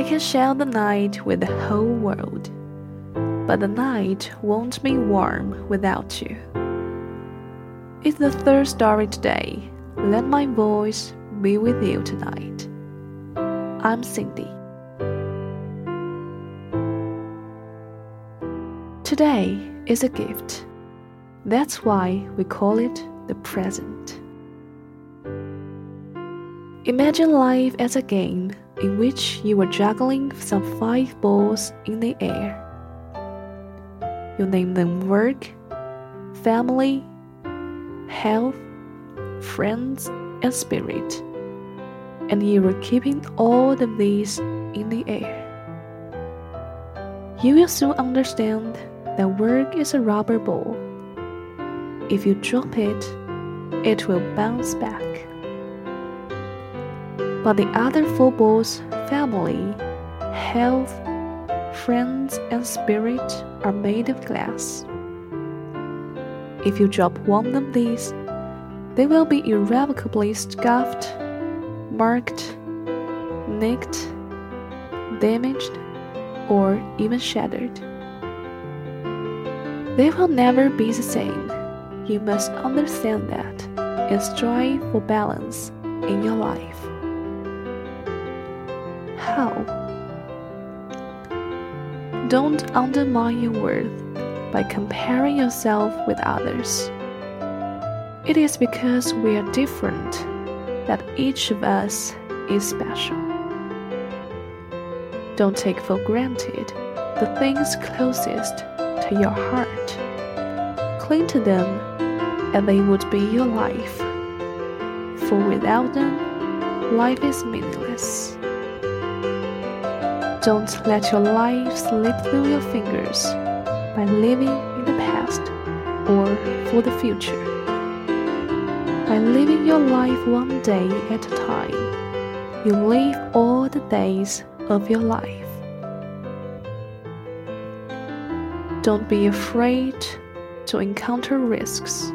I can share the night with the whole world, but the night won't be warm without you. It's the third story today. Let my voice be with you tonight. I'm Cindy. Today is a gift. That's why we call it the present. Imagine life as a game in which you were juggling some five balls in the air. You name them work, family, health, friends, and spirit, and you were keeping all of these in the air. You will soon understand that work is a rubber ball. If you drop it, it will bounce back. But the other four balls, family, health, friends, and spirit, are made of glass. If you drop one of these, they will be irrevocably scuffed, marked, nicked, damaged, or even shattered. They will never be the same. You must understand that and strive for balance in your life. How? Don't undermine your worth by comparing yourself with others. It is because we are different that each of us is special. Don't take for granted the things closest to your heart. Cling to them, and they would be your life. For without them, life is meaningless. Don't let your life slip through your fingers by living in the past or for the future. By living your life one day at a time, you live all the days of your life. Don't be afraid to encounter risks.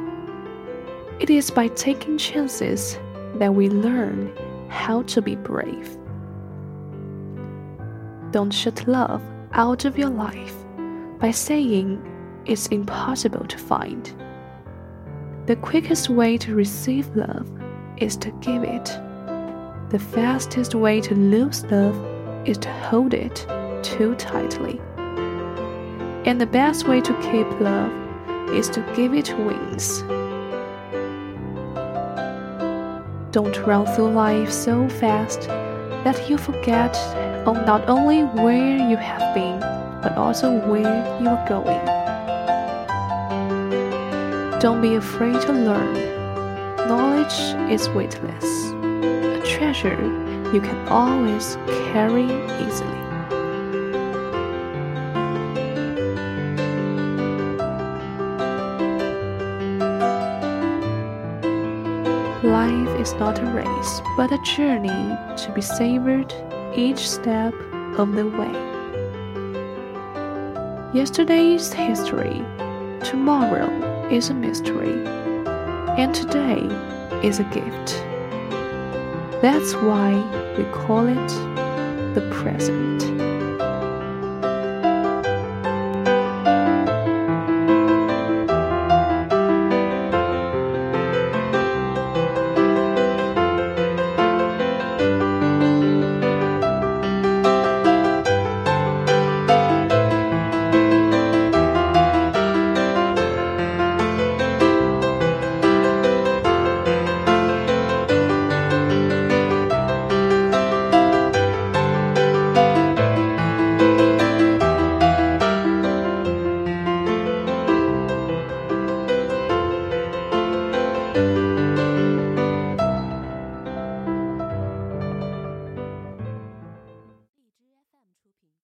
It is by taking chances that we learn how to be brave. Don't shut love out of your life by saying it's impossible to find. The quickest way to receive love is to give it. The fastest way to lose love is to hold it too tightly. And the best way to keep love is to give it wings. Don't run through life so fast that you forget not only where you have been, but also where you are going. Don't be afraid to learn. Knowledge is weightless, a treasure you can always carry easily. Life is not a race, but a journey to be savored each step of the way. Yesterday's history, tomorrow is a mystery, and today is a gift. That's why we call it the present.